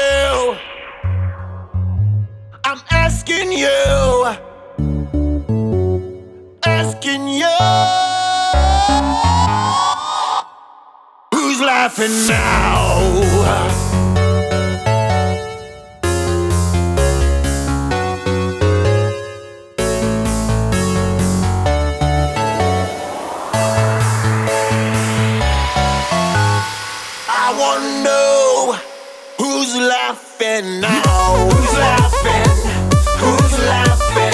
you. I'm asking you. Asking you. Who's laughing now? I want to know who's laughing now. Who's laughing? Who's laughing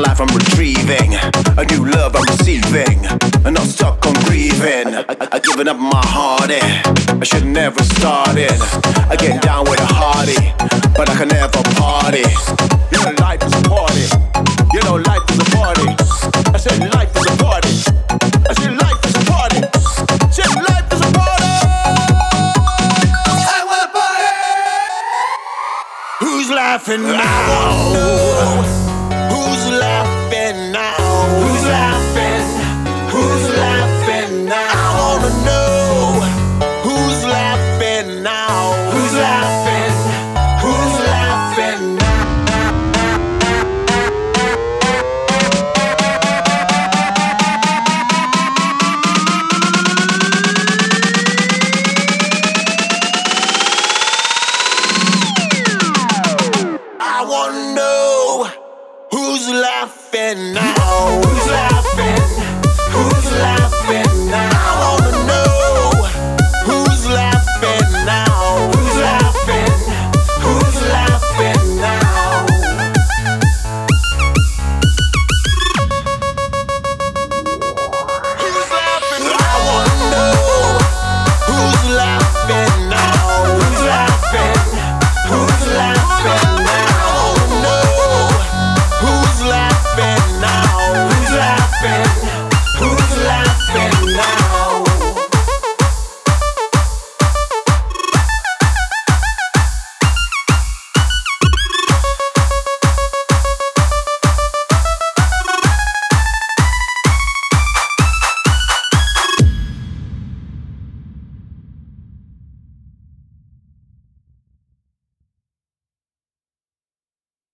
life I'm retrieving. A new love I'm receiving. And I'm stuck on grieving. I, I, I given up my heart. eh. I should never started. I get down with a hearty, but I can never party. You know life is a party. You know life is a party. I said life is a party. I said life is a party. Said life is a party. I wanna party. Who's laughing now? I wanna